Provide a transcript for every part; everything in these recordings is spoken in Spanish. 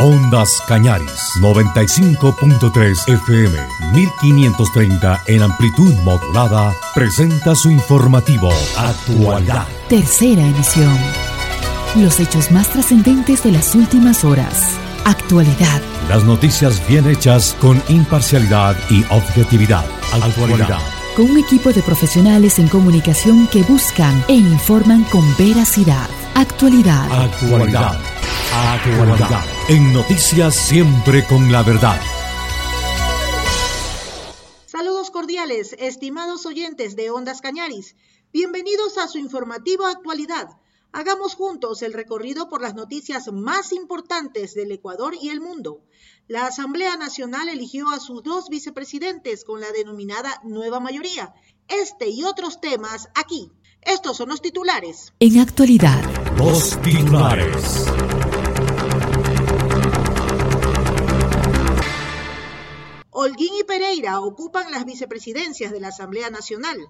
Ondas Cañaris, 95.3 FM, 1530 en amplitud modulada, presenta su informativo Actualidad. Tercera emisión. Los hechos más trascendentes de las últimas horas. Actualidad. Las noticias bien hechas con imparcialidad y objetividad. Actualidad. Con un equipo de profesionales en comunicación que buscan e informan con veracidad. Actualidad. Actualidad. Actualidad. En noticias siempre con la verdad. Saludos cordiales, estimados oyentes de Ondas Cañaris. Bienvenidos a su informativo Actualidad. Hagamos juntos el recorrido por las noticias más importantes del Ecuador y el mundo. La Asamblea Nacional eligió a sus dos vicepresidentes con la denominada nueva mayoría. Este y otros temas aquí. Estos son los titulares. En actualidad. Los titulares. Holguín y Pereira ocupan las vicepresidencias de la Asamblea Nacional.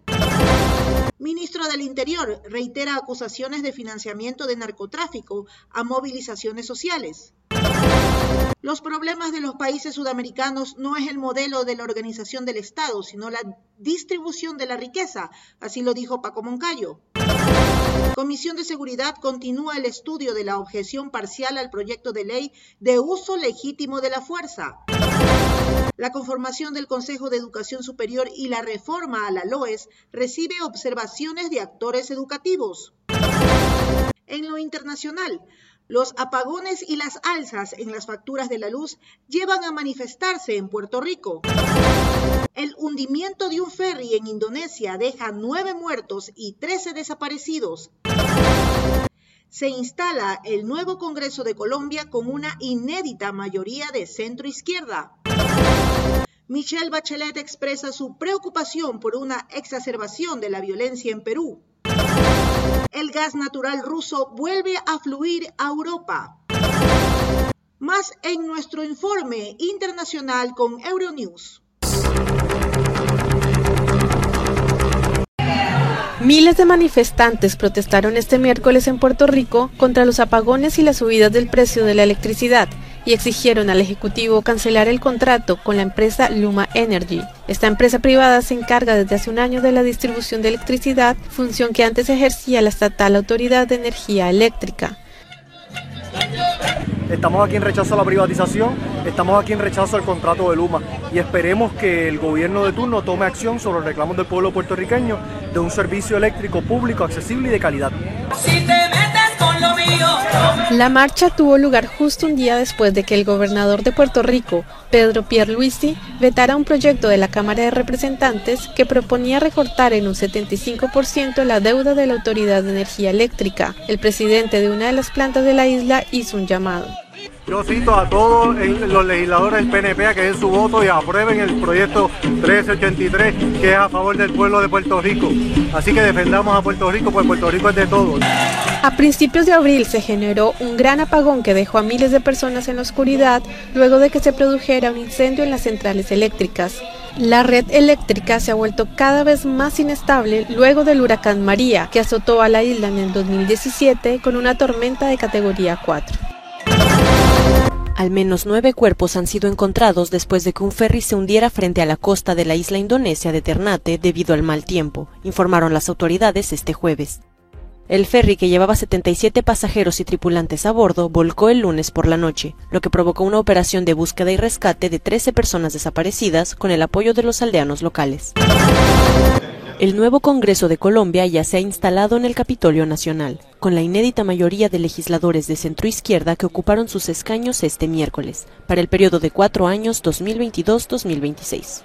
Ministro del Interior reitera acusaciones de financiamiento de narcotráfico a movilizaciones sociales. Los problemas de los países sudamericanos no es el modelo de la organización del Estado, sino la distribución de la riqueza, así lo dijo Paco Moncayo. Comisión de Seguridad continúa el estudio de la objeción parcial al proyecto de ley de uso legítimo de la fuerza. La conformación del Consejo de Educación Superior y la reforma a la LOES recibe observaciones de actores educativos. En lo internacional, los apagones y las alzas en las facturas de la luz llevan a manifestarse en Puerto Rico. El hundimiento de un ferry en Indonesia deja nueve muertos y trece desaparecidos. Se instala el nuevo Congreso de Colombia con una inédita mayoría de centro izquierda. Michelle Bachelet expresa su preocupación por una exacerbación de la violencia en Perú. El gas natural ruso vuelve a fluir a Europa. Más en nuestro informe internacional con Euronews. Miles de manifestantes protestaron este miércoles en Puerto Rico contra los apagones y las subidas del precio de la electricidad y exigieron al Ejecutivo cancelar el contrato con la empresa Luma Energy. Esta empresa privada se encarga desde hace un año de la distribución de electricidad, función que antes ejercía la estatal Autoridad de Energía Eléctrica. Estamos aquí en rechazo a la privatización, estamos aquí en rechazo al contrato de Luma y esperemos que el gobierno de turno tome acción sobre los reclamos del pueblo puertorriqueño de un servicio eléctrico público, accesible y de calidad. La marcha tuvo lugar justo un día después de que el gobernador de Puerto Rico, Pedro Pierluisi, vetara un proyecto de la Cámara de Representantes que proponía recortar en un 75% la deuda de la Autoridad de Energía Eléctrica. El presidente de una de las plantas de la isla hizo un llamado. Yo cito a todos los legisladores del PNP a que den su voto y aprueben el proyecto 1383 que es a favor del pueblo de Puerto Rico. Así que defendamos a Puerto Rico, pues Puerto Rico es de todos. A principios de abril se generó un gran apagón que dejó a miles de personas en la oscuridad luego de que se produjera un incendio en las centrales eléctricas. La red eléctrica se ha vuelto cada vez más inestable luego del huracán María, que azotó a la isla en el 2017 con una tormenta de categoría 4. Al menos nueve cuerpos han sido encontrados después de que un ferry se hundiera frente a la costa de la isla indonesia de Ternate debido al mal tiempo, informaron las autoridades este jueves. El ferry que llevaba 77 pasajeros y tripulantes a bordo volcó el lunes por la noche, lo que provocó una operación de búsqueda y rescate de 13 personas desaparecidas con el apoyo de los aldeanos locales. El nuevo Congreso de Colombia ya se ha instalado en el Capitolio Nacional, con la inédita mayoría de legisladores de centroizquierda que ocuparon sus escaños este miércoles, para el periodo de cuatro años 2022-2026.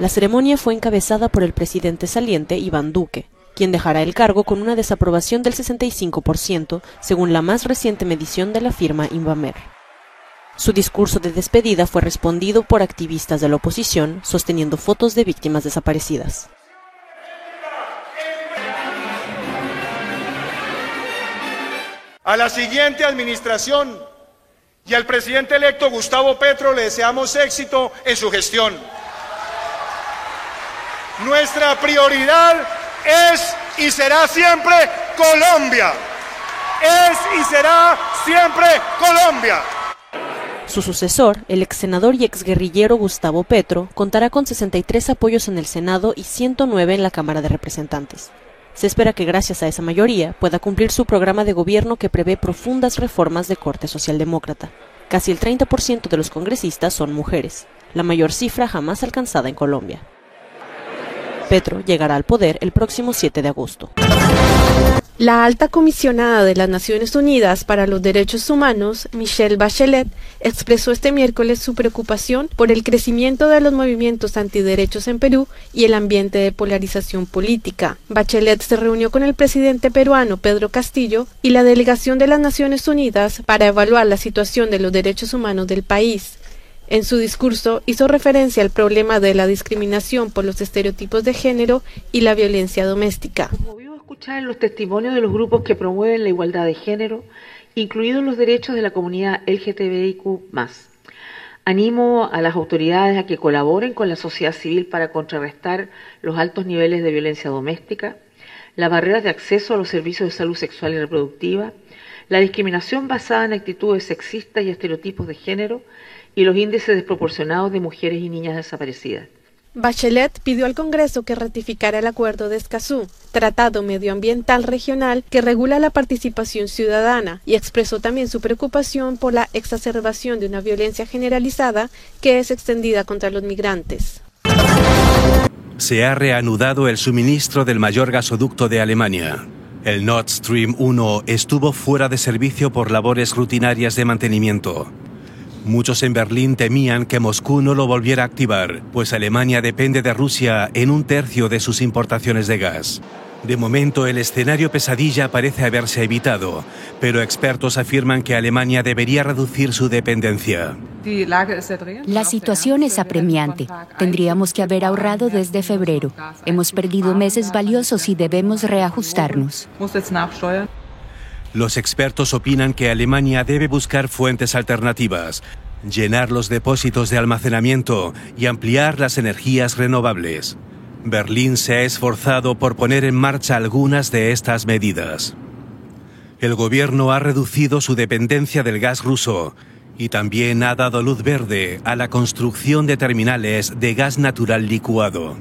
La ceremonia fue encabezada por el presidente saliente Iván Duque, quien dejará el cargo con una desaprobación del 65%, según la más reciente medición de la firma Invamer. Su discurso de despedida fue respondido por activistas de la oposición sosteniendo fotos de víctimas desaparecidas. A la siguiente administración y al presidente electo Gustavo Petro le deseamos éxito en su gestión. Nuestra prioridad es y será siempre Colombia. Es y será siempre Colombia. Su sucesor, el ex senador y exguerrillero Gustavo Petro, contará con 63 apoyos en el Senado y 109 en la Cámara de Representantes. Se espera que gracias a esa mayoría pueda cumplir su programa de gobierno que prevé profundas reformas de corte socialdemócrata. Casi el 30% de los congresistas son mujeres, la mayor cifra jamás alcanzada en Colombia. Petro llegará al poder el próximo 7 de agosto. La alta comisionada de las Naciones Unidas para los Derechos Humanos, Michelle Bachelet, expresó este miércoles su preocupación por el crecimiento de los movimientos antiderechos en Perú y el ambiente de polarización política. Bachelet se reunió con el presidente peruano Pedro Castillo y la delegación de las Naciones Unidas para evaluar la situación de los derechos humanos del país. En su discurso hizo referencia al problema de la discriminación por los estereotipos de género y la violencia doméstica escuchar los testimonios de los grupos que promueven la igualdad de género, incluidos los derechos de la comunidad LGTBIQ. Animo a las autoridades a que colaboren con la sociedad civil para contrarrestar los altos niveles de violencia doméstica, las barreras de acceso a los servicios de salud sexual y reproductiva, la discriminación basada en actitudes sexistas y estereotipos de género y los índices desproporcionados de mujeres y niñas desaparecidas. Bachelet pidió al Congreso que ratificara el Acuerdo de Escazú, tratado medioambiental regional que regula la participación ciudadana, y expresó también su preocupación por la exacerbación de una violencia generalizada que es extendida contra los migrantes. Se ha reanudado el suministro del mayor gasoducto de Alemania. El Nord Stream 1 estuvo fuera de servicio por labores rutinarias de mantenimiento. Muchos en Berlín temían que Moscú no lo volviera a activar, pues Alemania depende de Rusia en un tercio de sus importaciones de gas. De momento el escenario pesadilla parece haberse evitado, pero expertos afirman que Alemania debería reducir su dependencia. La situación es apremiante. Tendríamos que haber ahorrado desde febrero. Hemos perdido meses valiosos y debemos reajustarnos. Los expertos opinan que Alemania debe buscar fuentes alternativas, llenar los depósitos de almacenamiento y ampliar las energías renovables. Berlín se ha esforzado por poner en marcha algunas de estas medidas. El gobierno ha reducido su dependencia del gas ruso y también ha dado luz verde a la construcción de terminales de gas natural licuado.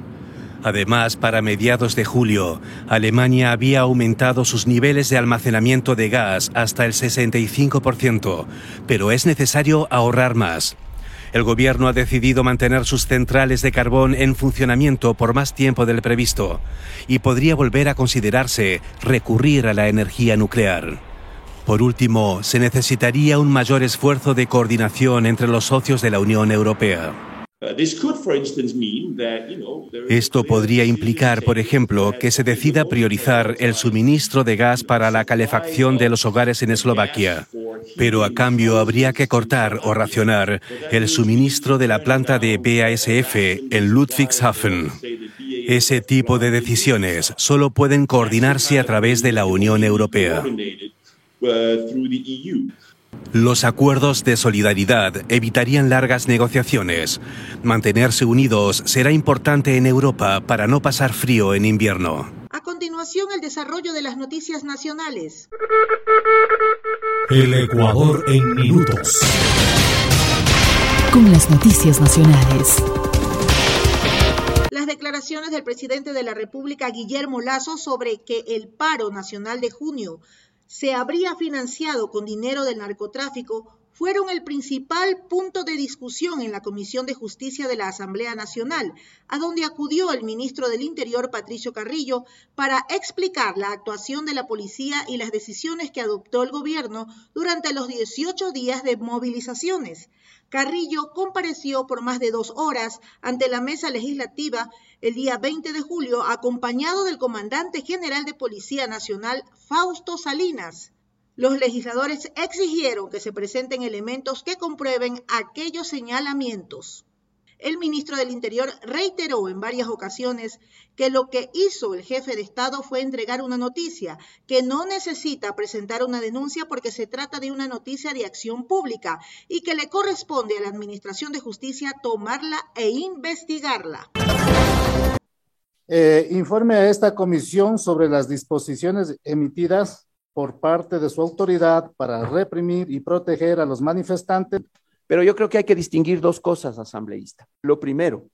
Además, para mediados de julio, Alemania había aumentado sus niveles de almacenamiento de gas hasta el 65%, pero es necesario ahorrar más. El gobierno ha decidido mantener sus centrales de carbón en funcionamiento por más tiempo del previsto y podría volver a considerarse recurrir a la energía nuclear. Por último, se necesitaría un mayor esfuerzo de coordinación entre los socios de la Unión Europea. Esto podría implicar, por ejemplo, que se decida priorizar el suministro de gas para la calefacción de los hogares en Eslovaquia, pero a cambio habría que cortar o racionar el suministro de la planta de BASF en Ludwigshafen. Ese tipo de decisiones solo pueden coordinarse a través de la Unión Europea. Los acuerdos de solidaridad evitarían largas negociaciones. Mantenerse unidos será importante en Europa para no pasar frío en invierno. A continuación, el desarrollo de las noticias nacionales. El Ecuador en minutos. Con las noticias nacionales. Las declaraciones del presidente de la República, Guillermo Lazo, sobre que el paro nacional de junio se habría financiado con dinero del narcotráfico fueron el principal punto de discusión en la Comisión de Justicia de la Asamblea Nacional, a donde acudió el ministro del Interior, Patricio Carrillo, para explicar la actuación de la policía y las decisiones que adoptó el gobierno durante los 18 días de movilizaciones. Carrillo compareció por más de dos horas ante la mesa legislativa el día 20 de julio, acompañado del comandante general de Policía Nacional, Fausto Salinas. Los legisladores exigieron que se presenten elementos que comprueben aquellos señalamientos. El ministro del Interior reiteró en varias ocasiones que lo que hizo el jefe de Estado fue entregar una noticia, que no necesita presentar una denuncia porque se trata de una noticia de acción pública y que le corresponde a la Administración de Justicia tomarla e investigarla. Eh, informe a esta comisión sobre las disposiciones emitidas por parte de su autoridad para reprimir y proteger a los manifestantes. Pero yo creo que hay que distinguir dos cosas, asambleísta. Lo primero,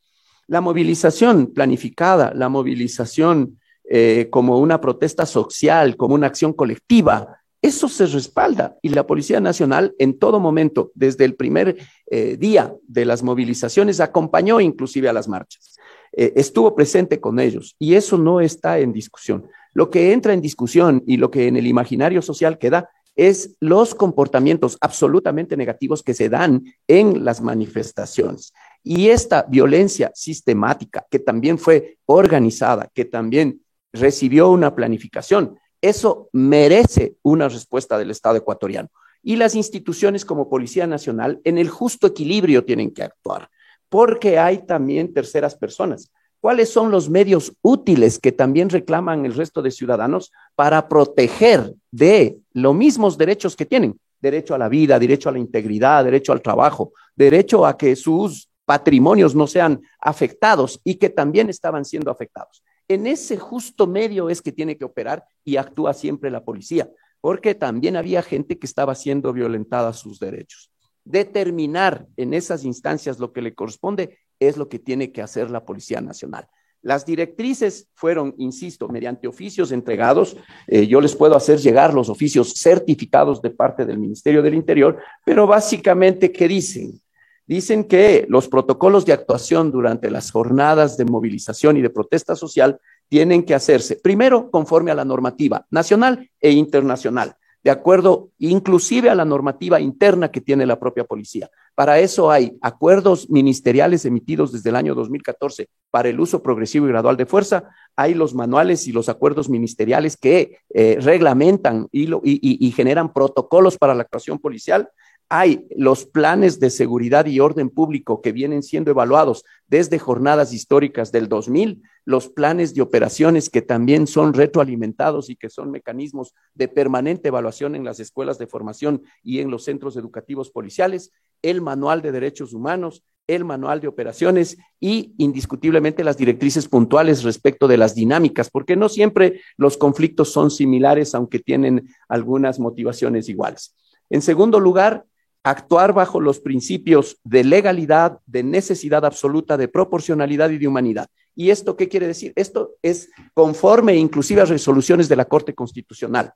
la movilización planificada, la movilización eh, como una protesta social, como una acción colectiva, eso se respalda y la Policía Nacional en todo momento, desde el primer eh, día de las movilizaciones, acompañó inclusive a las marchas, eh, estuvo presente con ellos y eso no está en discusión. Lo que entra en discusión y lo que en el imaginario social queda es los comportamientos absolutamente negativos que se dan en las manifestaciones. Y esta violencia sistemática, que también fue organizada, que también recibió una planificación, eso merece una respuesta del Estado ecuatoriano. Y las instituciones como Policía Nacional en el justo equilibrio tienen que actuar, porque hay también terceras personas. ¿Cuáles son los medios útiles que también reclaman el resto de ciudadanos para proteger de los mismos derechos que tienen? Derecho a la vida, derecho a la integridad, derecho al trabajo, derecho a que sus patrimonios no sean afectados y que también estaban siendo afectados. En ese justo medio es que tiene que operar y actúa siempre la policía, porque también había gente que estaba siendo violentada sus derechos. Determinar en esas instancias lo que le corresponde es lo que tiene que hacer la Policía Nacional. Las directrices fueron, insisto, mediante oficios entregados. Eh, yo les puedo hacer llegar los oficios certificados de parte del Ministerio del Interior, pero básicamente, ¿qué dicen? Dicen que los protocolos de actuación durante las jornadas de movilización y de protesta social tienen que hacerse, primero, conforme a la normativa nacional e internacional, de acuerdo inclusive a la normativa interna que tiene la propia policía. Para eso hay acuerdos ministeriales emitidos desde el año 2014 para el uso progresivo y gradual de fuerza, hay los manuales y los acuerdos ministeriales que eh, reglamentan y generan protocolos para la actuación policial, hay los planes de seguridad y orden público que vienen siendo evaluados desde jornadas históricas del 2000, los planes de operaciones que también son retroalimentados y que son mecanismos de permanente evaluación en las escuelas de formación y en los centros educativos policiales, el manual de derechos humanos, el manual de operaciones y indiscutiblemente las directrices puntuales respecto de las dinámicas, porque no siempre los conflictos son similares, aunque tienen algunas motivaciones iguales. En segundo lugar, actuar bajo los principios de legalidad, de necesidad absoluta, de proporcionalidad y de humanidad. ¿Y esto qué quiere decir? Esto es conforme inclusive a resoluciones de la Corte Constitucional.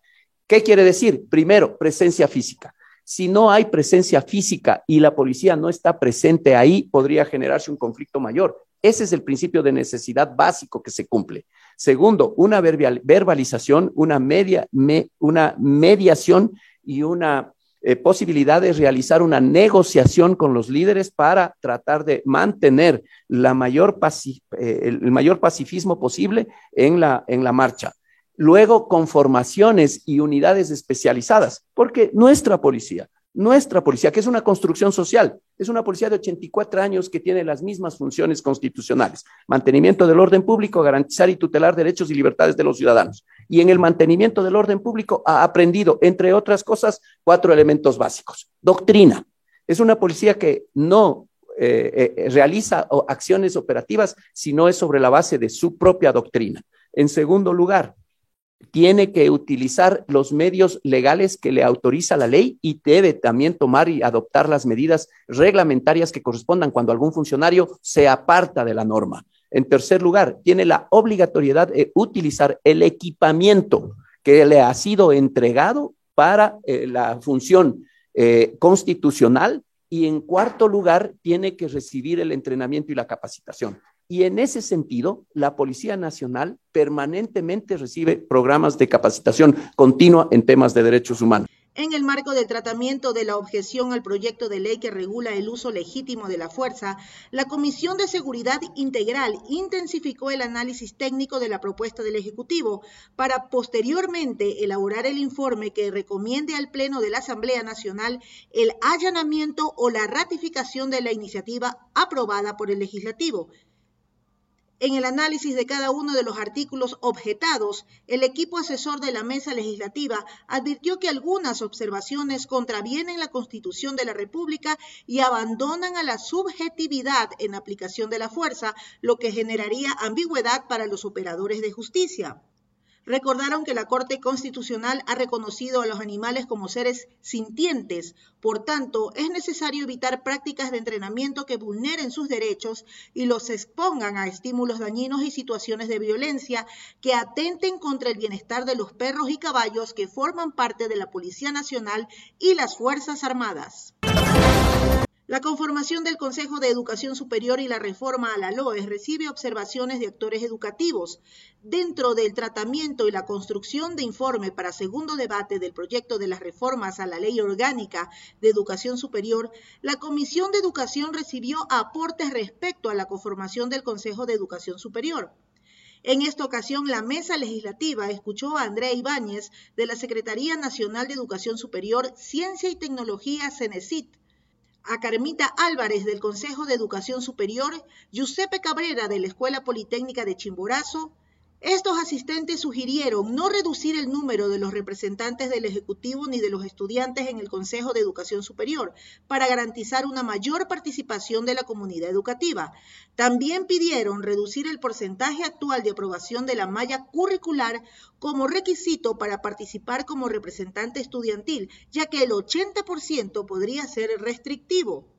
¿Qué quiere decir? Primero, presencia física. Si no hay presencia física y la policía no está presente ahí, podría generarse un conflicto mayor. Ese es el principio de necesidad básico que se cumple. Segundo, una verbalización, una, media, una mediación y una eh, posibilidad de realizar una negociación con los líderes para tratar de mantener eh, el mayor pacifismo posible en la, en la marcha. Luego, con formaciones y unidades especializadas, porque nuestra policía nuestra policía, que es una construcción social, es una policía de 84 años que tiene las mismas funciones constitucionales, mantenimiento del orden público, garantizar y tutelar derechos y libertades de los ciudadanos. Y en el mantenimiento del orden público ha aprendido, entre otras cosas, cuatro elementos básicos. Doctrina. Es una policía que no eh, eh, realiza acciones operativas, sino es sobre la base de su propia doctrina. En segundo lugar, tiene que utilizar los medios legales que le autoriza la ley y debe también tomar y adoptar las medidas reglamentarias que correspondan cuando algún funcionario se aparta de la norma. En tercer lugar, tiene la obligatoriedad de utilizar el equipamiento que le ha sido entregado para eh, la función eh, constitucional y en cuarto lugar, tiene que recibir el entrenamiento y la capacitación. Y en ese sentido, la Policía Nacional permanentemente recibe programas de capacitación continua en temas de derechos humanos. En el marco del tratamiento de la objeción al proyecto de ley que regula el uso legítimo de la fuerza, la Comisión de Seguridad Integral intensificó el análisis técnico de la propuesta del Ejecutivo para posteriormente elaborar el informe que recomiende al Pleno de la Asamblea Nacional el allanamiento o la ratificación de la iniciativa aprobada por el Legislativo. En el análisis de cada uno de los artículos objetados, el equipo asesor de la mesa legislativa advirtió que algunas observaciones contravienen la Constitución de la República y abandonan a la subjetividad en aplicación de la fuerza, lo que generaría ambigüedad para los operadores de justicia. Recordaron que la Corte Constitucional ha reconocido a los animales como seres sintientes, por tanto, es necesario evitar prácticas de entrenamiento que vulneren sus derechos y los expongan a estímulos dañinos y situaciones de violencia que atenten contra el bienestar de los perros y caballos que forman parte de la Policía Nacional y las Fuerzas Armadas. La conformación del Consejo de Educación Superior y la reforma a la LOE recibe observaciones de actores educativos. Dentro del tratamiento y la construcción de informe para segundo debate del proyecto de las reformas a la Ley Orgánica de Educación Superior, la Comisión de Educación recibió aportes respecto a la conformación del Consejo de Educación Superior. En esta ocasión, la mesa legislativa escuchó a Andrea Ibáñez de la Secretaría Nacional de Educación Superior, Ciencia y Tecnología, CENESIT, a Carmita Álvarez del Consejo de Educación Superior, Giuseppe Cabrera de la Escuela Politécnica de Chimborazo, estos asistentes sugirieron no reducir el número de los representantes del Ejecutivo ni de los estudiantes en el Consejo de Educación Superior para garantizar una mayor participación de la comunidad educativa. También pidieron reducir el porcentaje actual de aprobación de la malla curricular como requisito para participar como representante estudiantil, ya que el 80% podría ser restrictivo.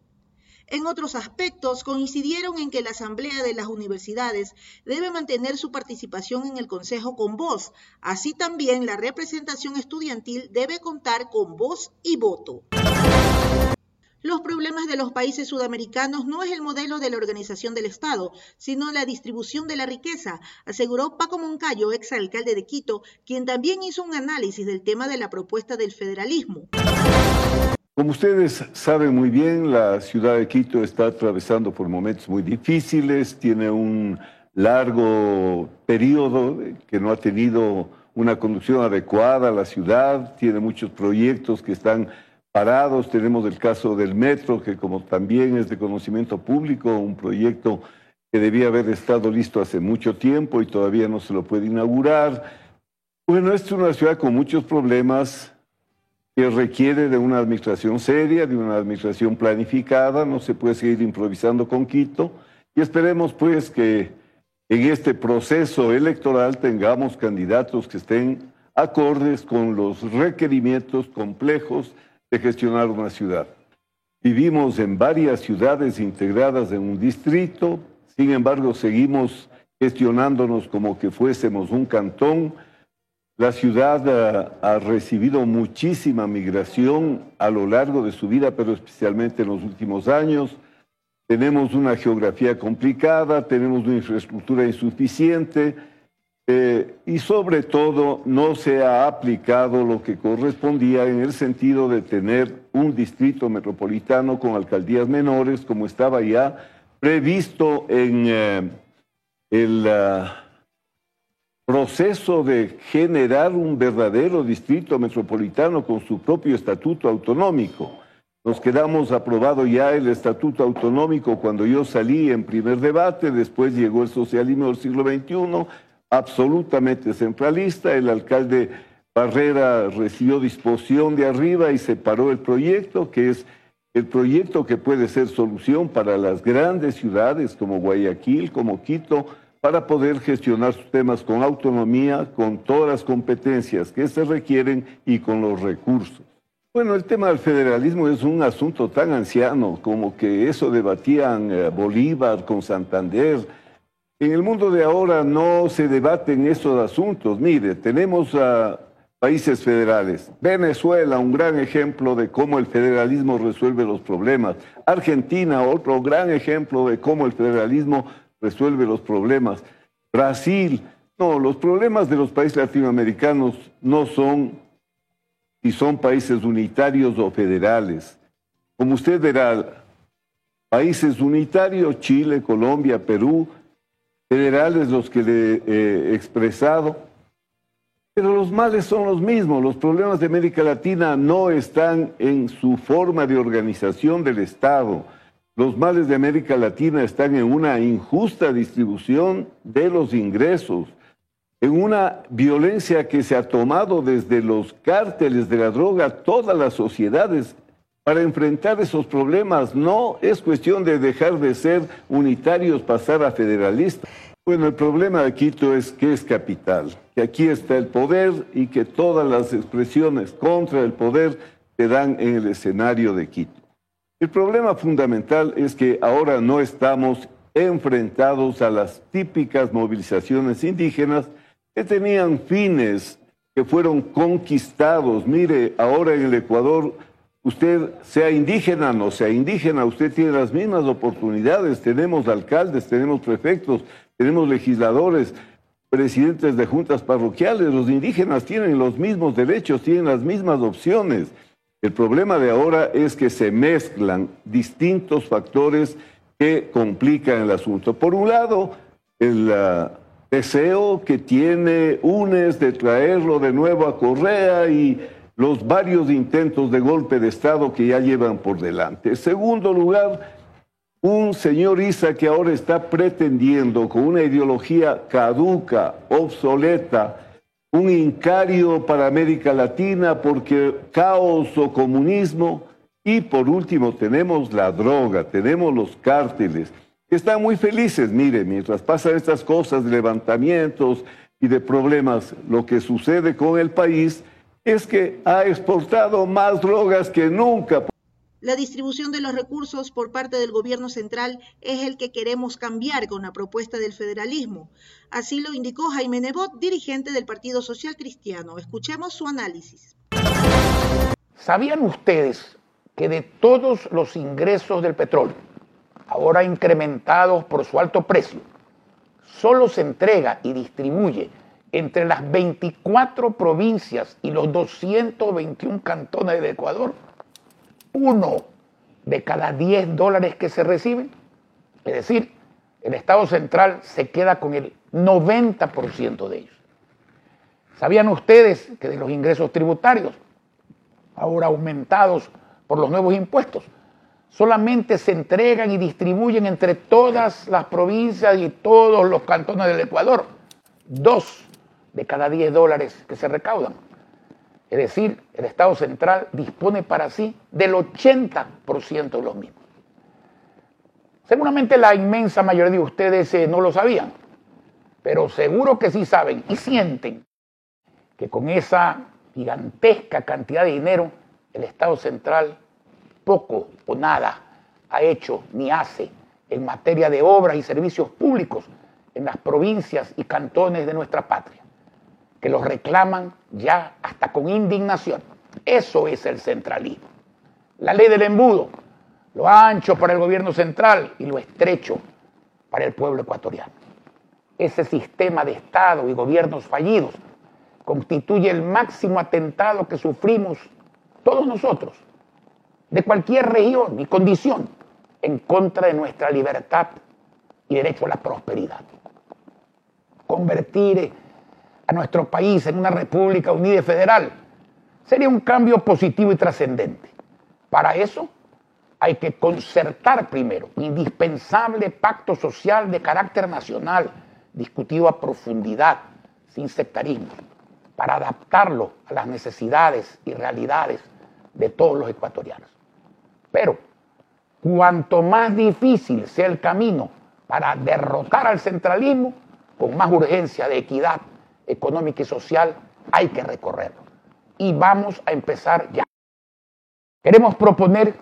En otros aspectos, coincidieron en que la Asamblea de las Universidades debe mantener su participación en el Consejo con voz. Así también la representación estudiantil debe contar con voz y voto. Los problemas de los países sudamericanos no es el modelo de la organización del Estado, sino la distribución de la riqueza, aseguró Paco Moncayo, exalcalde de Quito, quien también hizo un análisis del tema de la propuesta del federalismo. Como ustedes saben muy bien, la ciudad de Quito está atravesando por momentos muy difíciles, tiene un largo periodo que no ha tenido una conducción adecuada a la ciudad, tiene muchos proyectos que están parados, tenemos el caso del metro, que como también es de conocimiento público, un proyecto que debía haber estado listo hace mucho tiempo y todavía no se lo puede inaugurar. Bueno, es una ciudad con muchos problemas, que requiere de una administración seria, de una administración planificada, no se puede seguir improvisando con Quito y esperemos pues que en este proceso electoral tengamos candidatos que estén acordes con los requerimientos complejos de gestionar una ciudad. Vivimos en varias ciudades integradas en un distrito, sin embargo seguimos gestionándonos como que fuésemos un cantón, la ciudad ha, recibido muchísima migración a lo largo de su vida, pero especialmente en los últimos años. Tenemos una geografía complicada, tenemos una infraestructura insuficiente eh, y sobre todo no se ha aplicado lo que correspondía en el sentido de tener un distrito metropolitano con alcaldías menores como estaba ya previsto en eh, el... Ah, proceso de generar un verdadero distrito metropolitano con su propio estatuto autonómico. Nos quedamos aprobado ya el estatuto autonómico cuando yo salí en primer debate, después llegó el socialismo del siglo XXI, absolutamente centralista, el alcalde Barrera recibió disposición de arriba y separó el proyecto, que es el proyecto que puede ser solución para las grandes ciudades como Guayaquil, como Quito, para poder gestionar sus temas con autonomía, con todas las competencias que se requieren y con los recursos. Bueno, el tema del federalismo es un asunto tan anciano como que eso debatían eh, Bolívar con Santander. En el mundo de ahora no se debaten esos asuntos. Mire, tenemos a países federales. Venezuela, un gran ejemplo de cómo el federalismo resuelve los problemas. Argentina, otro gran ejemplo de cómo el federalismo resuelve los problemas. Brasil, no, los problemas de los países latinoamericanos no son si son países unitarios o federales. Como usted verá, países unitarios, Chile, Colombia, Perú, federales los que le he expresado, pero los males son los mismos. Los problemas de América Latina no están en su forma de organización del Estado los males de América Latina están en una injusta distribución de los ingresos, en una violencia que se ha tomado desde los cárteles de la droga todas las sociedades para enfrentar esos problemas. No es cuestión de dejar de ser unitarios, pasar a federalistas. Bueno, el problema de Quito es que es capital, que aquí está el poder y que todas las expresiones contra el poder se dan en el escenario de Quito. El problema fundamental es que ahora no estamos enfrentados a las típicas movilizaciones indígenas que tenían fines que fueron conquistados. Mire, ahora en el Ecuador, usted sea indígena, no sea indígena, usted tiene las mismas oportunidades. Tenemos alcaldes, tenemos prefectos, tenemos legisladores, presidentes de juntas parroquiales. Los indígenas tienen los mismos derechos, tienen las mismas opciones. El problema de ahora es que se mezclan distintos factores que complican el asunto. Por un lado, el uh, deseo que tiene UNES de traerlo de nuevo a Correa y los varios intentos de golpe de Estado que ya llevan por delante. En segundo lugar, un señor Isa que ahora está pretendiendo con una ideología caduca, obsoleta, un incario para América Latina porque caos o comunismo. Y por último tenemos la droga, tenemos los cárteles, que están muy felices. Mire, mientras pasan estas cosas de levantamientos y de problemas, lo que sucede con el país es que ha exportado más drogas que nunca. La distribución de los recursos por parte del gobierno central es el que queremos cambiar con la propuesta del federalismo. Así lo indicó Jaime Nebot, dirigente del Partido Social Cristiano. Escuchemos su análisis. ¿Sabían ustedes que de todos los ingresos del petróleo, ahora incrementados por su alto precio, solo se entrega y distribuye entre las 24 provincias y los 221 cantones de Ecuador uno de cada 10 dólares que se reciben. Es decir, el Estado central se queda con el 90% de ellos. ¿Sabían ustedes que de los ingresos tributarios, ahora aumentados por los nuevos impuestos, solamente se entregan y distribuyen entre todas las provincias y todos los cantones del Ecuador? Dos de cada 10 dólares que se recaudan. Es decir, el Estado central dispone para sí del 80% de los mismos. Seguramente la inmensa mayoría de ustedes eh, no lo sabían, pero seguro que sí saben y sienten que con esa gigantesca cantidad de dinero el Estado central poco o nada ha hecho ni hace en materia de obras y servicios públicos en las provincias y cantones de nuestra patria que los reclaman ya hasta con indignación. Eso es el centralismo. La ley del embudo, lo ancho para el gobierno central y lo estrecho para el pueblo ecuatoriano. Ese sistema de Estado y gobiernos fallidos constituye el máximo atentado que sufrimos todos nosotros, de cualquier región y condición, en contra de nuestra libertad y derecho a la prosperidad. Convertir a nuestro país en una república unida y federal, sería un cambio positivo y trascendente. Para eso hay que concertar primero un indispensable pacto social de carácter nacional, discutido a profundidad, sin sectarismo, para adaptarlo a las necesidades y realidades de todos los ecuatorianos. Pero cuanto más difícil sea el camino para derrotar al centralismo, con más urgencia de equidad económica y social hay que recorrerlo. Y vamos a empezar ya. Queremos proponer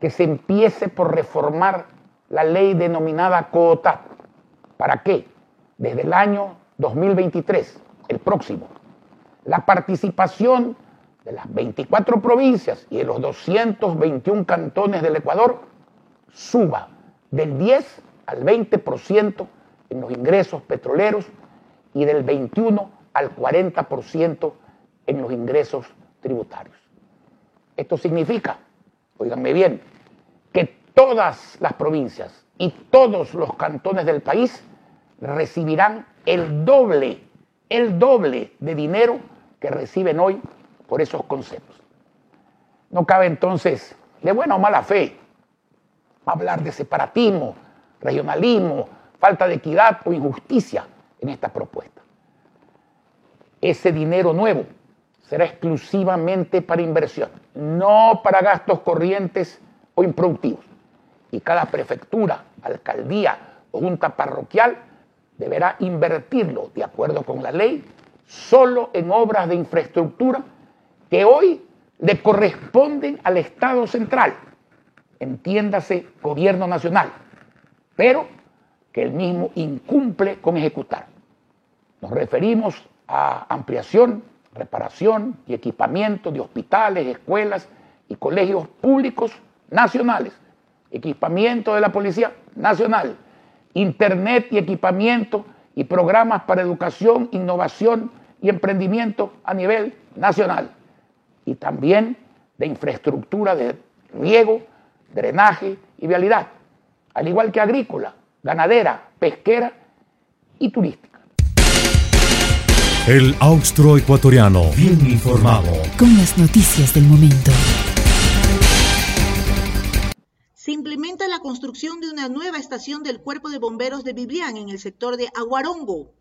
que se empiece por reformar la ley denominada COOTAT. ¿Para qué? Desde el año 2023, el próximo, la participación de las 24 provincias y de los 221 cantones del Ecuador suba del 10 al 20% en los ingresos petroleros y del 21 al 40% en los ingresos tributarios. Esto significa, oíganme bien, que todas las provincias y todos los cantones del país recibirán el doble, el doble de dinero que reciben hoy por esos conceptos. No cabe entonces, de buena o mala fe, hablar de separatismo, regionalismo, falta de equidad o injusticia en esta propuesta. Ese dinero nuevo será exclusivamente para inversión, no para gastos corrientes o improductivos. Y cada prefectura, alcaldía o junta parroquial deberá invertirlo, de acuerdo con la ley, solo en obras de infraestructura que hoy le corresponden al Estado central, entiéndase gobierno nacional, pero que el mismo incumple con ejecutar. Nos referimos a ampliación, reparación y equipamiento de hospitales, escuelas y colegios públicos nacionales, equipamiento de la Policía Nacional, internet y equipamiento y programas para educación, innovación y emprendimiento a nivel nacional. Y también de infraestructura de riego, drenaje y vialidad, al igual que agrícola, ganadera, pesquera y turística. El austro ecuatoriano, bien informado. Con las noticias del momento. Se implementa la construcción de una nueva estación del Cuerpo de Bomberos de Biblián en el sector de Aguarongo.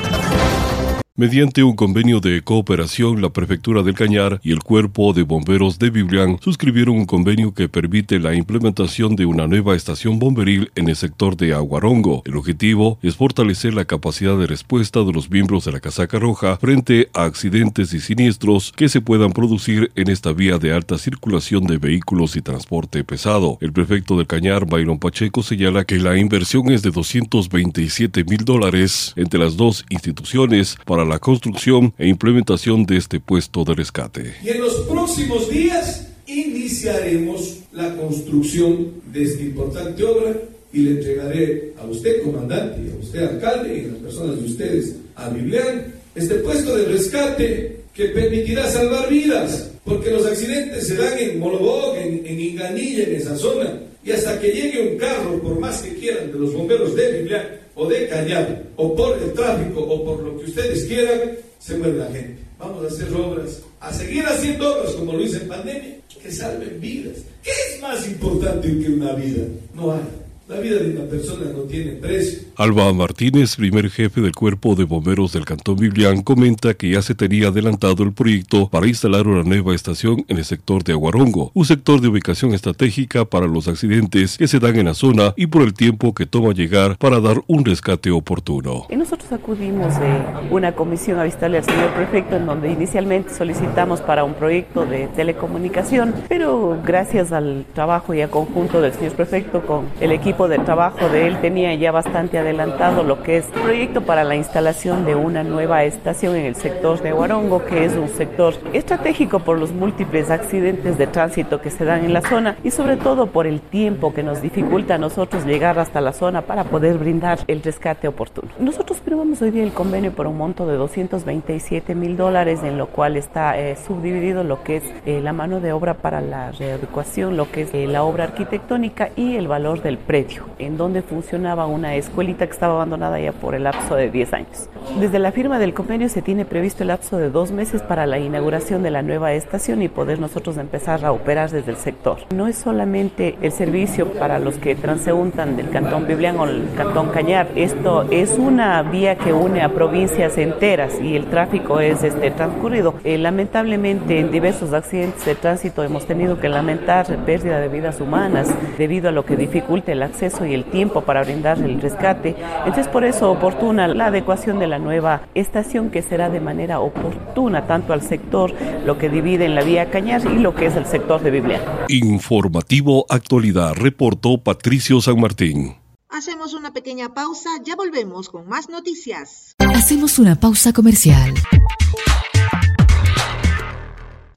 Mediante un convenio de cooperación, la Prefectura del Cañar y el Cuerpo de Bomberos de Biblián suscribieron un convenio que permite la implementación de una nueva estación bomberil en el sector de Aguarongo. El objetivo es fortalecer la capacidad de respuesta de los miembros de la Casaca Roja frente a accidentes y siniestros que se puedan producir en esta vía de alta circulación de vehículos y transporte pesado. El prefecto del Cañar, Byron Pacheco, señala que la inversión es de 227 mil dólares entre las dos instituciones para la construcción e implementación de este puesto de rescate. Y en los próximos días iniciaremos la construcción de esta importante obra y le entregaré a usted, comandante, a usted, alcalde, y a las personas de ustedes, a Biblián, este puesto de rescate que permitirá salvar vidas, porque los accidentes se dan en Molobog, en, en Inganilla, en esa zona, y hasta que llegue un carro, por más que quieran, de los bomberos de Biblián, o de Cañar, o por el tráfico, o por lo que ustedes quieran, se muere la gente. Vamos a hacer obras, a seguir haciendo obras como lo hice en pandemia, que salven vidas. ¿Qué es más importante que una vida? No hay. La vida de una persona no tiene precio. Alba Martínez, primer jefe del Cuerpo de Bomberos del Cantón Biblián, comenta que ya se tenía adelantado el proyecto para instalar una nueva estación en el sector de Aguarongo, un sector de ubicación estratégica para los accidentes que se dan en la zona y por el tiempo que toma llegar para dar un rescate oportuno. Y nosotros acudimos de una comisión a visitarle al señor prefecto en donde inicialmente solicitamos para un proyecto de telecomunicación, pero gracias al trabajo y al conjunto del señor prefecto con el equipo de trabajo de él tenía ya bastante adelantado lo que es proyecto para la instalación de una nueva estación en el sector de Huarongo, que es un sector estratégico por los múltiples accidentes de tránsito que se dan en la zona y sobre todo por el tiempo que nos dificulta a nosotros llegar hasta la zona para poder brindar el rescate oportuno. Nosotros firmamos hoy día el convenio por un monto de 227 mil dólares, en lo cual está eh, subdividido lo que es eh, la mano de obra para la reeducación, lo que es eh, la obra arquitectónica y el valor del predio en donde funcionaba una escuelita que estaba abandonada ya por el lapso de 10 años. Desde la firma del convenio se tiene previsto el lapso de dos meses para la inauguración de la nueva estación y poder nosotros empezar a operar desde el sector. No es solamente el servicio para los que transeúntan del Cantón Biblián o el Cantón Cañar, esto es una vía que une a provincias enteras y el tráfico es este, transcurrido. Eh, lamentablemente en diversos accidentes de tránsito hemos tenido que lamentar pérdida de vidas humanas debido a lo que dificulta el acceso y el tiempo para brindar el rescate. Entonces, por eso oportuna la adecuación de la nueva estación que será de manera oportuna tanto al sector, lo que divide en la vía Cañar y lo que es el sector de Biblia. Informativo Actualidad, reportó Patricio San Martín. Hacemos una pequeña pausa, ya volvemos con más noticias. Hacemos una pausa comercial.